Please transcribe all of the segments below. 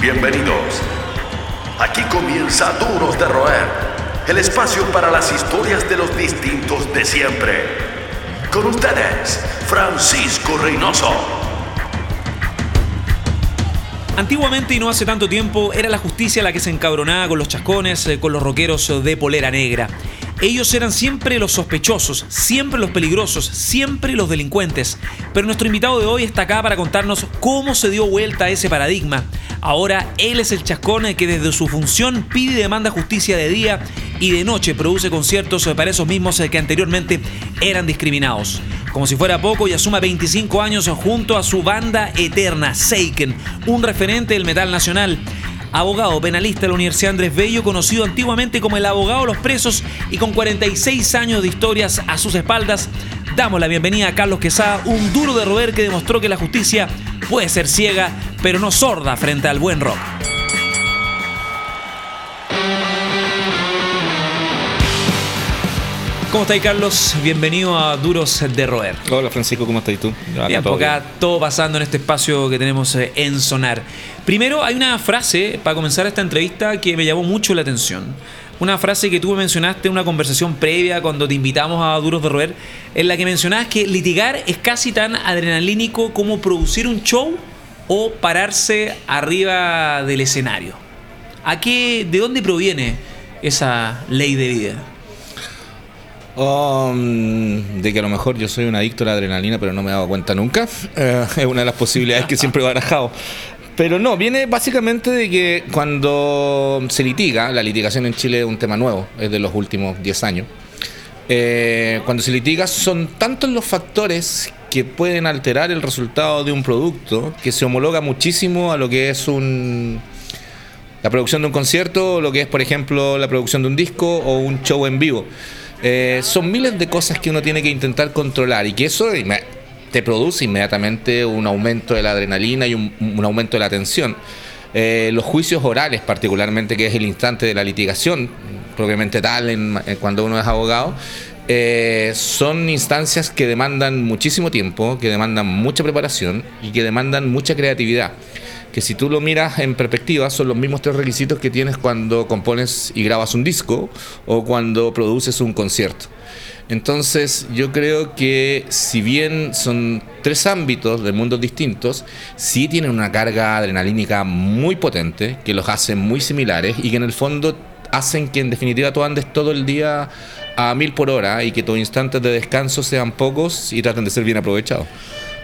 Bienvenidos. Aquí comienza Duros de Roer, el espacio para las historias de los distintos de siempre. Con ustedes, Francisco Reynoso. Antiguamente y no hace tanto tiempo era la justicia la que se encabronaba con los chascones, eh, con los roqueros de polera negra. Ellos eran siempre los sospechosos, siempre los peligrosos, siempre los delincuentes. Pero nuestro invitado de hoy está acá para contarnos cómo se dio vuelta ese paradigma. Ahora él es el chascón que desde su función pide y demanda justicia de día y de noche produce conciertos para esos mismos que anteriormente eran discriminados. Como si fuera poco, y asuma 25 años junto a su banda eterna, Seiken, un referente del metal nacional abogado penalista de la Universidad Andrés Bello, conocido antiguamente como el abogado de los presos y con 46 años de historias a sus espaldas. Damos la bienvenida a Carlos Quesada, un duro de roer que demostró que la justicia puede ser ciega, pero no sorda frente al buen rock. ¿Cómo estáis, Carlos? Bienvenido a Duros de Roer. Hola, Francisco, ¿cómo estás tú? Bien, por acá todo pasando en este espacio que tenemos eh, en Sonar. Primero, hay una frase para comenzar esta entrevista que me llamó mucho la atención. Una frase que tú mencionaste en una conversación previa cuando te invitamos a Duros de Roer, en la que mencionabas que litigar es casi tan adrenalínico como producir un show o pararse arriba del escenario. ¿A qué, de dónde proviene esa ley de vida? Um, de que a lo mejor yo soy un adicto a la adrenalina, pero no me he dado cuenta nunca. Eh, es una de las posibilidades que siempre he barajado. Pero no, viene básicamente de que cuando se litiga, la litigación en Chile es un tema nuevo, es de los últimos 10 años. Eh, cuando se litiga son tantos los factores que pueden alterar el resultado de un producto que se homologa muchísimo a lo que es un, la producción de un concierto, lo que es, por ejemplo, la producción de un disco o un show en vivo. Eh, son miles de cosas que uno tiene que intentar controlar y que eso te produce inmediatamente un aumento de la adrenalina y un, aumento de la tensión. Eh, los juicios orales, particularmente, que es el instante de la litigación, propiamente tal, cuando uno es abogado, eh, son instancias que demandan muchísimo tiempo, que demandan mucha preparación y que demandan mucha creatividad que si tú lo miras en perspectiva son los mismos tres requisitos que tienes cuando compones y grabas un disco o cuando produces un concierto. Entonces yo creo que si bien son tres ámbitos de mundos distintos, sí tienen una carga adrenalínica muy potente, que los hace muy similares y que en el fondo hacen que en definitiva tú andes todo el día a mil por hora y que tus instantes de descanso sean pocos y traten de ser bien aprovechados.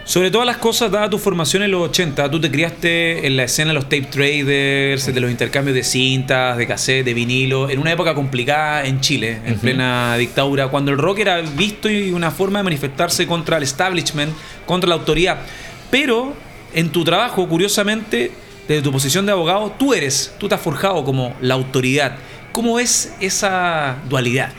Sobre todas las cosas, dada tu formación en los 80, tú te criaste en la escena de los tape traders, de los intercambios de cintas, de cassette, de vinilo, en una época complicada en Chile, en plena dictadura, cuando el rock era visto y una forma de manifestarse contra el establishment, contra la autoridad. Pero en tu trabajo, curiosamente, desde tu posición de abogado, tú eres, tú te has forjado como la autoridad. ¿Cómo es esa dualidad?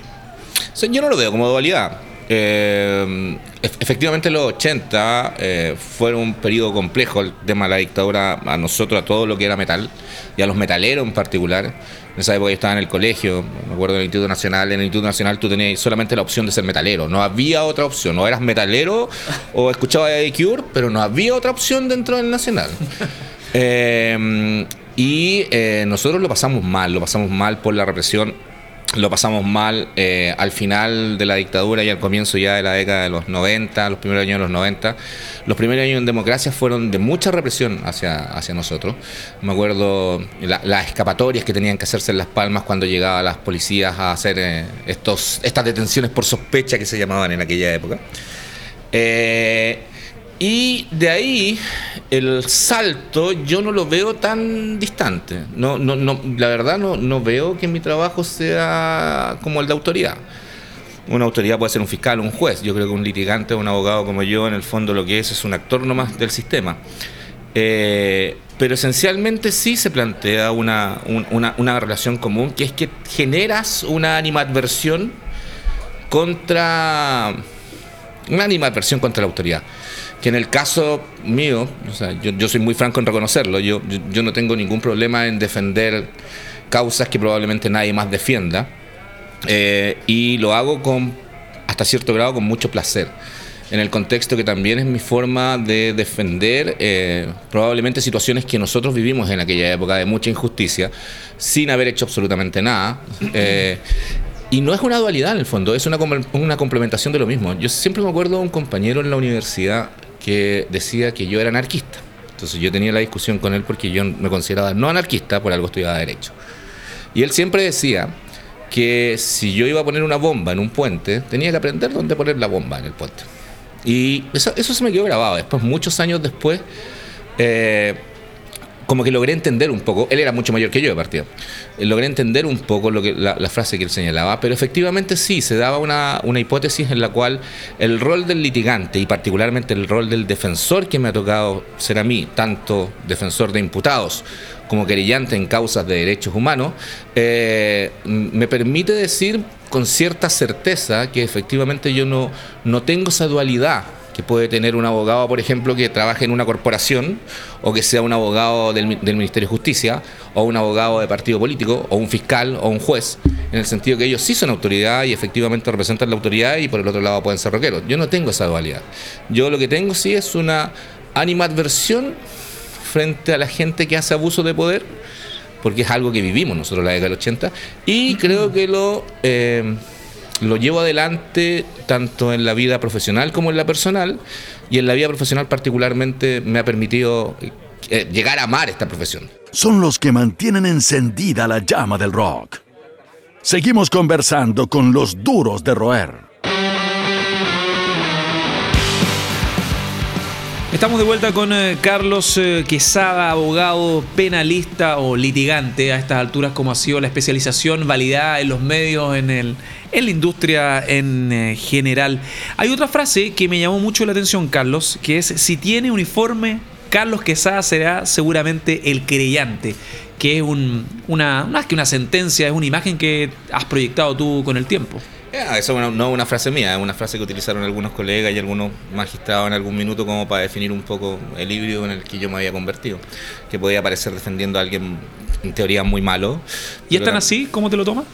yo no lo veo como dualidad. Eh, efectivamente los 80 eh, fueron un periodo complejo el tema de la dictadura a nosotros, a todo lo que era metal y a los metaleros en particular. En esa época yo estaba en el colegio, me acuerdo del Instituto Nacional, en el Instituto Nacional tú tenías solamente la opción de ser metalero, no había otra opción, no eras metalero o escuchabas a Cure, pero no había otra opción dentro del Nacional. Eh, y eh, nosotros lo pasamos mal, lo pasamos mal por la represión lo pasamos mal eh, al final de la dictadura y al comienzo ya de la década de los 90, los primeros años de los 90. Los primeros años en democracia fueron de mucha represión hacia, hacia nosotros. Me acuerdo las escapatorias que tenían que hacerse en Las Palmas cuando llegaban las policías a hacer eh, estos, estas detenciones por sospecha que se llamaban en aquella época. Eh, y de ahí el salto yo no lo veo tan distante. No, no, no, la verdad no, no veo que mi trabajo sea como el de autoridad. Una autoridad puede ser un fiscal un juez. Yo creo que un litigante o un abogado como yo, en el fondo lo que es es un actor nomás del sistema. Eh, pero esencialmente sí se plantea una, una, una relación común, que es que generas una animadversión contra... Una animadversión contra la autoridad que en el caso mío, o sea, yo, soy muy franco en reconocerlo, yo, yo, no tengo ningún problema en defender causas que probablemente nadie más defienda, eh, y lo hago con, hasta cierto grado con mucho placer. en el contexto que también es mi forma de defender eh, probablemente situaciones que nosotros vivimos en aquella época de mucha injusticia, sin haber hecho absolutamente nada. Eh, y no es una dualidad en el fondo, es una, una complementación de lo mismo. Yo siempre me acuerdo de un compañero en la universidad que decía que yo era anarquista. Entonces yo tenía la discusión con él porque yo me consideraba no anarquista, por algo estudiaba derecho. Y él siempre decía que si yo iba a poner una bomba en un puente, tenía que aprender dónde poner la bomba en el puente. Y eso, se me quedó grabado. Después, muchos años después, eh, como que logré entender un poco, él era mucho mayor que yo de partida, eh, logré entender un poco lo que, la, frase que él señalaba, pero efectivamente sí, se daba una, una, hipótesis en la cual el rol del litigante y particularmente el rol del defensor que me ha tocado ser a mí, tanto defensor de imputados como querellante en causas de derechos humanos, eh, me permite decir con cierta certeza que efectivamente yo no, no tengo esa dualidad que puede tener un abogado, por ejemplo, que trabaje en una corporación, o que sea un abogado del, Ministerio de Justicia, o un abogado de partido político, o un fiscal, o un juez, en el sentido que ellos sí son autoridad y efectivamente representan la autoridad y por el otro lado pueden ser roqueros. Yo no tengo esa dualidad. Yo lo que tengo sí es una animadversión frente a la gente que hace abuso de poder, porque es algo que vivimos nosotros la década del 80, y creo que lo... Eh, lo llevo adelante tanto en la vida profesional como en la personal y en la vida profesional particularmente me ha permitido eh, llegar a amar esta profesión. Son los que mantienen encendida la llama del rock. Seguimos conversando con los duros de roer. Estamos de vuelta con eh, Carlos eh, Quesada, abogado penalista o litigante a estas alturas, como ha sido la especialización validada en los medios, en, el, en la industria en eh, general. Hay otra frase que me llamó mucho la atención, Carlos, que es, si tiene uniforme, Carlos Quesada será seguramente el creyente, que es un, una, más que una sentencia, es una imagen que has proyectado tú con el tiempo. Eso no es una frase mía, es una frase que utilizaron algunos colegas y algunos magistrados en algún minuto como para definir un poco el híbrido en el que yo me había convertido, que podía parecer defendiendo a alguien en teoría muy malo. ¿Y es tan así? ¿Cómo te lo tomas?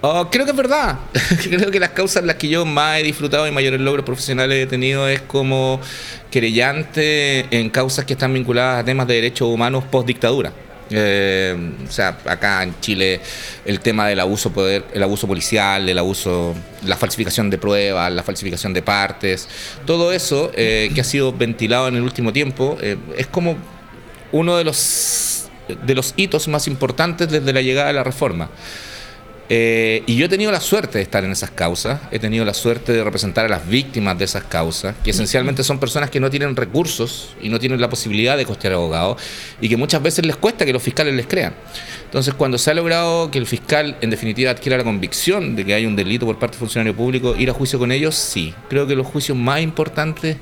Oh, creo que es verdad. creo que las causas en las que yo más he disfrutado y mayores logros profesionales he tenido es como querellante en causas que están vinculadas a temas de derechos humanos post dictadura. Eh, o sea, acá en Chile el tema del abuso poder, el abuso policial, el abuso, la falsificación de pruebas, la falsificación de partes, todo eso eh, que ha sido ventilado en el último tiempo eh, es como uno de los de los hitos más importantes desde la llegada de la reforma. Eh, y yo he tenido la suerte de estar en esas causas, he tenido la suerte de representar a las víctimas de esas causas, que esencialmente son personas que no tienen recursos y no tienen la posibilidad de costear abogados y que muchas veces les cuesta que los fiscales les crean. Entonces, cuando se ha logrado que el fiscal en definitiva adquiera la convicción de que hay un delito por parte del funcionario público, ir a juicio con ellos, sí. Creo que los juicios más importantes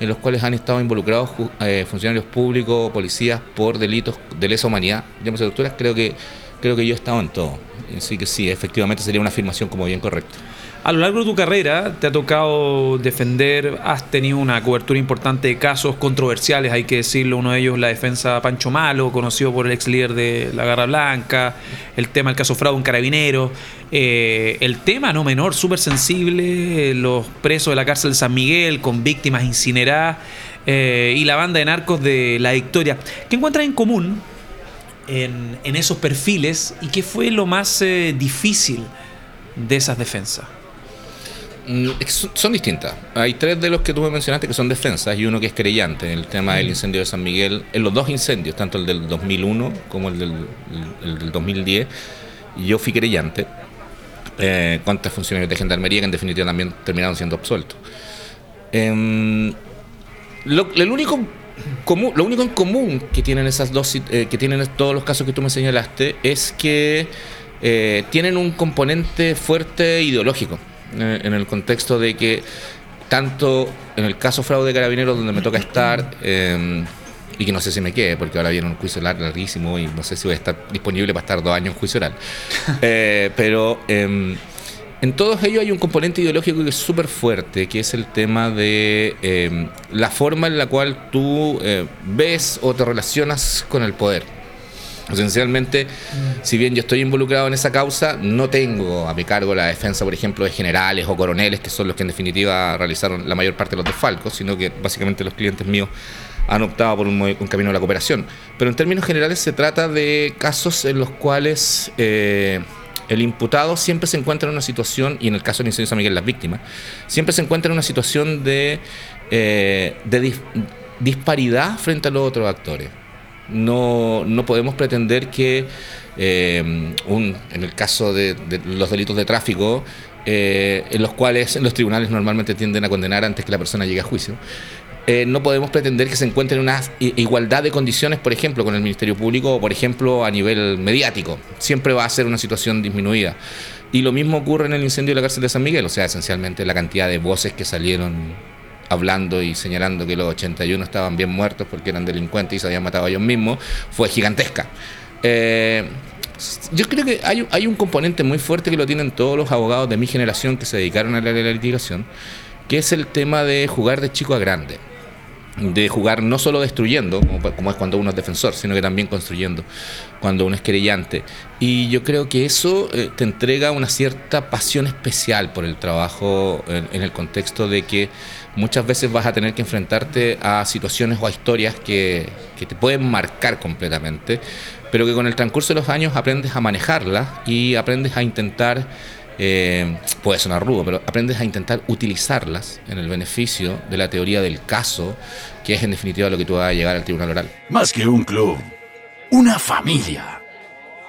en los cuales han estado involucrados eh, funcionarios públicos, policías por delitos de lesa humanidad, llámese doctoras, creo que creo que yo he estado en todo. Así que sí, efectivamente sería una afirmación como bien correcta. A lo largo de tu carrera te ha tocado defender, has tenido una cobertura importante de casos controversiales, hay que decirlo, uno de ellos la defensa Pancho Malo, conocido por el ex líder de la Garra Blanca, el tema del caso fraude un carabinero, eh, el tema no menor, súper sensible, los presos de la cárcel de San Miguel con víctimas incineradas eh, y la banda de narcos de La Victoria. ¿Qué encuentras en común en, esos perfiles y qué fue lo más eh, difícil de esas defensas? Mm, son distintas. Hay tres de los que tú me mencionaste que son defensas y uno que es creyente. El tema del incendio de San Miguel, en los dos incendios, tanto el del 2001 como el del, el, 2010, yo fui creyente eh, contra funcionarios de gendarmería que en definitiva también terminaron siendo absueltos. Em, el único lo único en común que tienen esas dos, eh, que tienen todos los casos que tú me señalaste, es que eh, tienen un componente fuerte ideológico, eh, en el contexto de que tanto en el caso fraude de carabineros donde me toca estar, em, y que no sé si me quede, porque ahora viene un juicio larguísimo y no sé si voy a estar disponible para estar dos años en juicio oral. pero em, en todos ellos hay un componente ideológico que es súper fuerte, que es el tema de em, la forma en la cual tú eh, ves o te relacionas con el poder. Esencialmente, si bien yo estoy involucrado en esa causa, no tengo a mi cargo la defensa, por ejemplo, de generales o coroneles, que son los que en definitiva realizaron la mayor parte de los desfalcos, sino que básicamente los clientes míos han optado por un, camino de la cooperación. Pero en términos generales se trata de casos en los cuales eh, el imputado siempre se encuentra en una situación, y en el caso del incendio de San Miguel las víctimas, siempre se encuentra en una situación de, eh, disparidad frente a los otros actores. No, no podemos pretender que, eh, en el caso de, los delitos de tráfico, eh, en los cuales los tribunales normalmente tienden a condenar antes que la persona llegue a juicio, eh, no podemos pretender que se encuentre en una igualdad de condiciones, por ejemplo, con el Ministerio Público o, por ejemplo, a nivel mediático. Siempre va a ser una situación disminuida. Y lo mismo ocurre en el incendio de la cárcel de San Miguel, o sea, esencialmente la cantidad de voces que salieron hablando y señalando que los 81 estaban bien muertos porque eran delincuentes y se habían matado a ellos mismos, fue gigantesca. Eh, yo creo que hay, hay, un componente muy fuerte que lo tienen todos los abogados de mi generación que se dedicaron a la litigación, que es el tema de jugar de chico a grande de jugar no solo destruyendo, como, es cuando uno es defensor, sino que también construyendo, cuando uno es querellante. Y yo creo que eso eh, te entrega una cierta pasión especial por el trabajo en, el contexto de que muchas veces vas a tener que enfrentarte a situaciones o a historias que, que te pueden marcar completamente, pero que con el transcurso de los años aprendes a manejarlas y aprendes a intentar eh, puede sonar rudo, pero aprendes a intentar utilizarlas en el beneficio de la teoría del caso, que es en definitiva lo que tú vas a llegar al tribunal oral. Más que un club, una familia.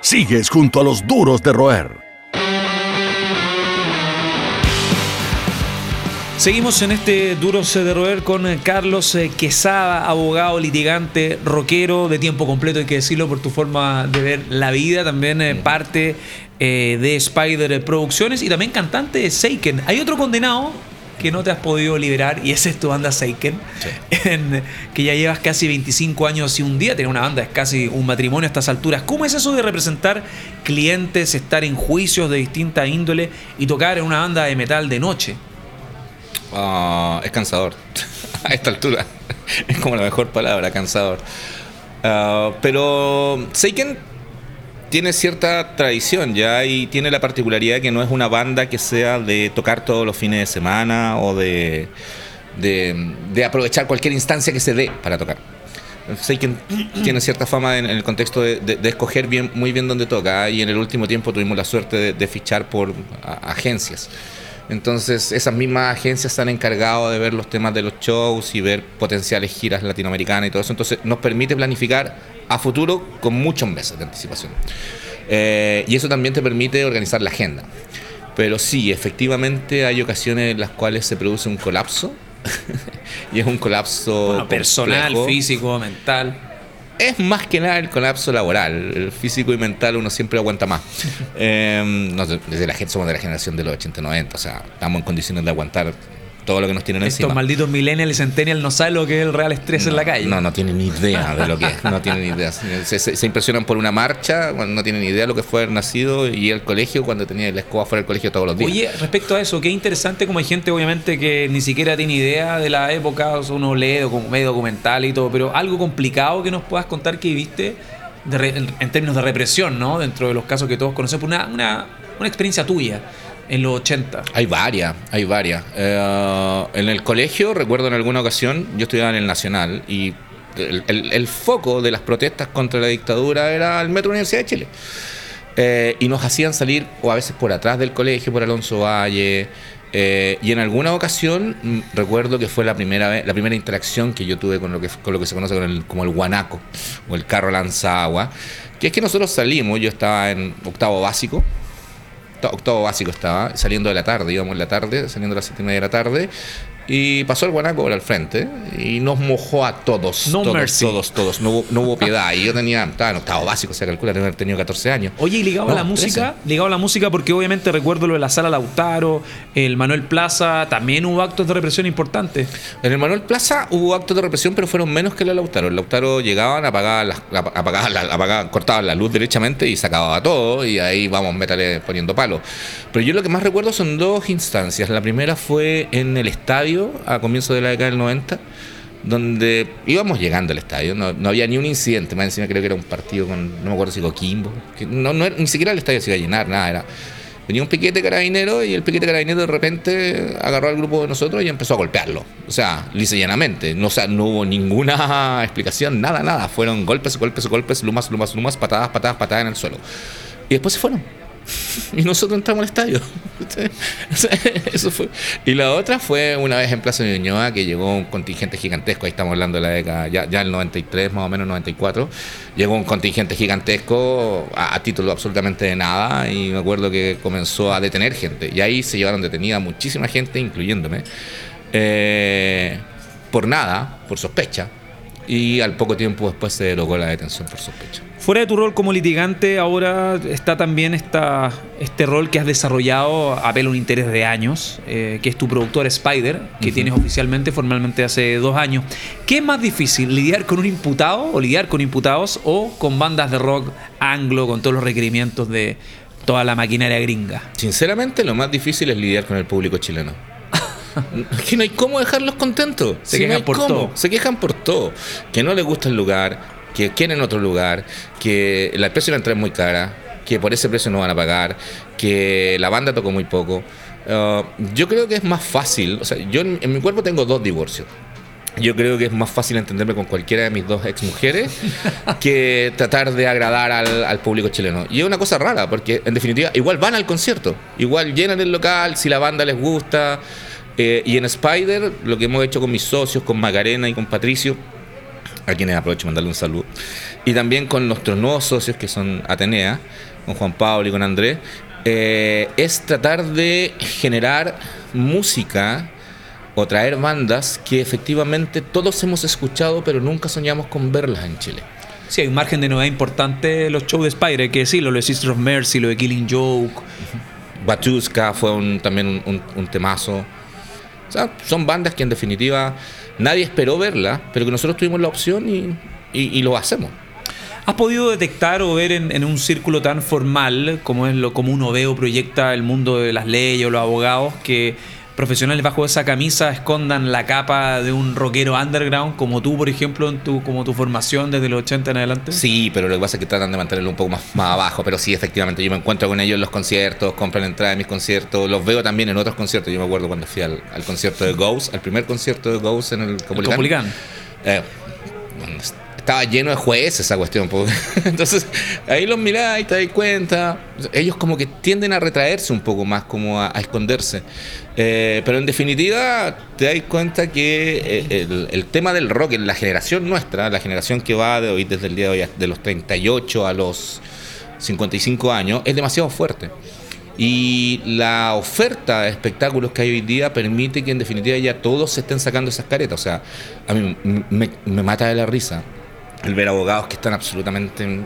Sigues junto a los duros de roer. Seguimos en este Duros de Roer con Carlos eh, Quesada, abogado, litigante, rockero de tiempo completo, hay que decirlo por tu forma de ver la vida, también eh, parte eh, de Spider Producciones y también cantante de Seiken. Hay otro condenado que no te has podido liberar y ese es tu banda Seiken, que ya llevas casi 25 años y un día tener una banda, es casi un matrimonio a estas alturas. ¿Cómo es eso de representar clientes, estar en juicios de distinta índole y tocar en una banda de metal de noche? Ah, es cansador, a esta altura. Es como la mejor palabra, cansador. Ah, pero Seiken tiene cierta tradición ya y tiene la particularidad que no es una banda que sea de tocar todos los fines de semana o de, de, aprovechar cualquier instancia que se dé para tocar. Sé que tiene cierta fama en, el contexto de, escoger bien, muy bien dónde toca y en el último tiempo tuvimos la suerte de, fichar por agencias. Entonces esas mismas agencias se han encargado de ver los temas de los shows y ver potenciales giras latinoamericanas y todo eso. Entonces nos permite planificar a futuro con muchos meses de anticipación. Eh, y eso también te permite organizar la agenda. Pero sí, efectivamente hay ocasiones en las cuales se produce un colapso. y es un colapso personal, físico, mental. Es más que nada el colapso laboral. El físico y mental uno siempre aguanta más. eh, desde la gente somos de la generación de los 80-90, o sea, estamos en condiciones de aguantar todo lo que nos tienen Estos encima. malditos millennials y centennials no saben lo que es el real estrés en la calle. No, no tienen ni idea de lo que es. No tienen ni idea. Se, impresionan por una marcha no tienen ni idea de lo que fue haber nacido y el colegio cuando tenía la escoba fuera del colegio todos los días. Oye, respecto a eso, qué interesante como hay gente obviamente que ni siquiera tiene idea de la época, uno lee medio documental y todo, pero algo complicado que nos puedas contar que viste en términos de represión, ¿no? Dentro de los casos que todos conocemos, una, una, una experiencia tuya en los 80? Hay varias, hay varias. Eh, en el colegio, recuerdo en alguna ocasión, yo estudiaba en el Nacional y el, foco de las protestas contra la dictadura era el Metro Universidad de Chile. Eh, y nos hacían salir, o a veces por atrás del colegio, por Alonso Valle. Eh, y en alguna ocasión mm, recuerdo que fue la primera vez, la primera interacción que yo tuve con lo que, con lo que se conoce como el guanaco o el carro lanzagua, que es que nosotros salimos, yo estaba en octavo básico, octavo básico estaba, saliendo de la tarde, íbamos en la tarde, saliendo a las siete y media de la tarde, y pasó el guanaco por al frente y nos mojó a todos. No todos, todos, todos. No hubo, no hubo piedad. Y yo tenía, estaba en octavo básico, se calcula tener tenido 14 años. Oye, y ligado a la música, ligado a la música, porque obviamente recuerdo lo de la sala Lautaro, el Manuel Plaza, también hubo actos de represión importantes. En el Manuel Plaza hubo actos de represión, pero fueron menos que la Lautaro. El Lautaro llegaban, apagaban, las, apagaban, apagaban, cortaban la luz derechamente y se acababa todo, y ahí vamos, métale poniendo palos. Pero yo lo que más recuerdo son dos instancias. La primera fue en el estadio a comienzos de la década del 90, donde íbamos llegando al estadio, no, no había ni un incidente, más encima creo que era un partido con, no me acuerdo si Coquimbo, que no, no, ni siquiera el estadio se iba a llenar, nada, era venía un piquete carabinero y el piquete carabinero de repente agarró al grupo de nosotros y empezó a golpearlo. O sea, lisa llanamente. No, o sea, no hubo ninguna explicación, nada, nada. Fueron golpes, golpes, golpes, lumas, lumas, lumas, patadas, patadas, patadas en el suelo. Y después se fueron. y nosotros entramos al estadio. Eso fue. Y la otra fue una vez en Plaza de Ñuñoa que llegó un contingente gigantesco, ahí estamos hablando de la década, ya, ya el 93, más o menos 94, llegó un contingente gigantesco a, título absolutamente de nada y me acuerdo que comenzó a detener gente. Y ahí se llevaron detenida muchísima gente, incluyéndome, eh, por nada, por sospecha. Y al poco tiempo después se derogó la detención por sospecha. Fuera de tu rol como litigante, ahora está también esta, este rol que has desarrollado a pelo un interés de años, eh, que es tu productor Spider, que tienes oficialmente, formalmente hace dos años. ¿Qué es más difícil, lidiar con un imputado o lidiar con imputados o con bandas de rock anglo con todos los requerimientos de toda la maquinaria gringa? Sinceramente, lo más difícil es lidiar con el público chileno. Que no hay cómo dejarlos contentos. Se quejan por todo. Se quejan por todo. Que no les gusta el lugar, que quieren otro lugar, que la precio de la entrada es muy cara, que por ese precio no van a pagar, que la banda tocó muy poco. Uh, yo creo que es más fácil, o sea, yo en, mi cuerpo tengo dos divorcios. Yo creo que es más fácil entenderme con cualquiera de mis dos ex mujeres que tratar de agradar al, público chileno. Y es una cosa rara, porque en definitiva, igual van al concierto, igual llenan el local si la banda les gusta. Eh, y en Spider, lo que hemos hecho con mis socios, con Macarena y con Patricio, a quienes aprovecho mandarle un saludo, y también con nuestros nuevos socios que son Atenea, con Juan Pablo y con Andrés, eh, es tratar de generar música o traer bandas que efectivamente todos hemos escuchado pero nunca soñamos con verlas en Chile. Sí, hay un margen de novedad importante los shows de Spider, hay que decirlo, lo de Sisters of Mercy, lo de Killing Joke. Batuska fue también un, temazo. O sea, son bandas que en definitiva nadie esperó verla, pero que nosotros tuvimos la opción y, lo hacemos. ¿Has podido detectar o ver en, un círculo tan formal como es lo como uno ve o proyecta el mundo de las leyes o los abogados que profesionales bajo esa camisa escondan la capa de un rockero underground como tú, por ejemplo, en tu, como tu formación desde los 80 en adelante? Sí, pero lo que pasa es que tratan de mantenerlo un poco más, más abajo, pero sí, efectivamente, yo me encuentro con ellos en los conciertos, compran entrada en mis conciertos, los veo también en otros conciertos, yo me acuerdo cuando fui al, concierto de Ghost, al primer concierto de Ghost en el Comulicán. Eh, estaba lleno de jueces esa cuestión. Entonces, ahí los mirás y te das cuenta. Ellos como que tienden a retraerse un poco más, como a, esconderse. Eh, pero en definitiva, te das cuenta que eh, el, tema del rock en la generación nuestra, la generación que va de hoy, desde el día de hoy, de los 38 a los 55 años, es demasiado fuerte. Y la oferta de espectáculos que hay hoy día permite que en definitiva ya todos se estén sacando esas caretas. O sea, a mí me, me mata de la risa el ver abogados que están absolutamente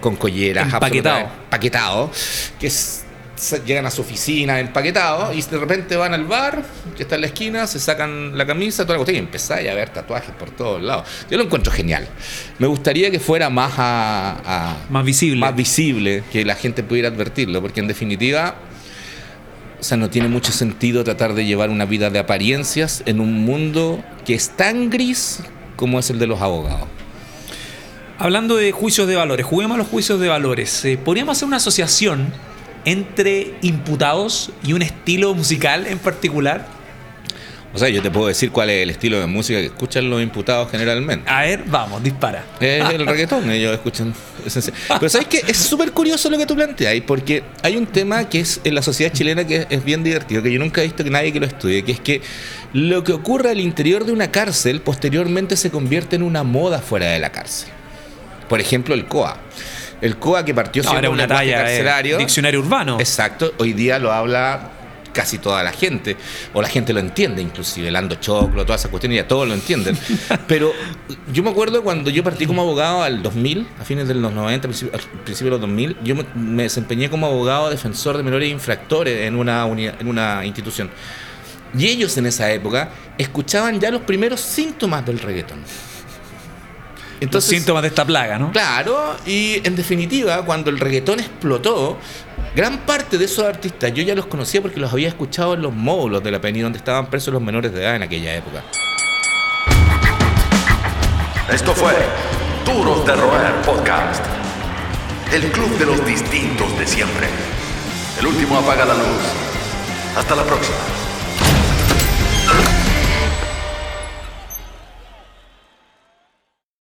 con colleras, empaquetados, que llegan a su oficina empaquetados y de repente van al bar, que está en la esquina, se sacan la camisa, toda la cuestión y empezáis a ver tatuajes por todos lados. Yo lo encuentro genial. Me gustaría que fuera más a, más visible. Más visible, que la gente pudiera advertirlo, porque en definitiva o sea, no tiene mucho sentido tratar de llevar una vida de apariencias en un mundo que es tan gris como es el de los abogados. Hablando de juicios de valores, juguemos a los juicios de valores. Eh, ¿Podríamos hacer una asociación entre imputados y un estilo musical en particular? O sea, yo te puedo decir cuál es el estilo de música que escuchan los imputados generalmente. A ver, vamos, dispara. Es el reggaetón, ellos escuchan. Pero sabes que es súper curioso lo que tú planteas, porque hay un tema que es en la sociedad chilena que es bien divertido, que yo nunca he visto que nadie que lo estudie, que es que lo que ocurre al interior de una cárcel posteriormente se convierte en una moda fuera de la cárcel. Por ejemplo, el COA. El COA que partió siendo una talla eh, diccionario urbano. Exacto. Hoy día lo habla casi toda la gente, o la gente lo entiende inclusive, el ando choclo, todas esas cuestiones, ya todos lo entienden. Pero yo me acuerdo cuando yo partí como abogado al 2000, a fines de los 90, al principio de los 2000, yo me, desempeñé como abogado defensor de menores infractores en una, en una institución. Y ellos en esa época escuchaban ya los primeros síntomas del reggaetón. Entonces, síntomas de esta plaga, ¿no? Claro, y en definitiva, cuando el reggaetón explotó, gran parte de esos artistas yo ya los conocía porque los había escuchado en los módulos de la PENI donde estaban presos los menores de edad en aquella época. Esto fue Duros de Roer Podcast. El club de los distintos de siempre. El último apaga la luz. Hasta la próxima.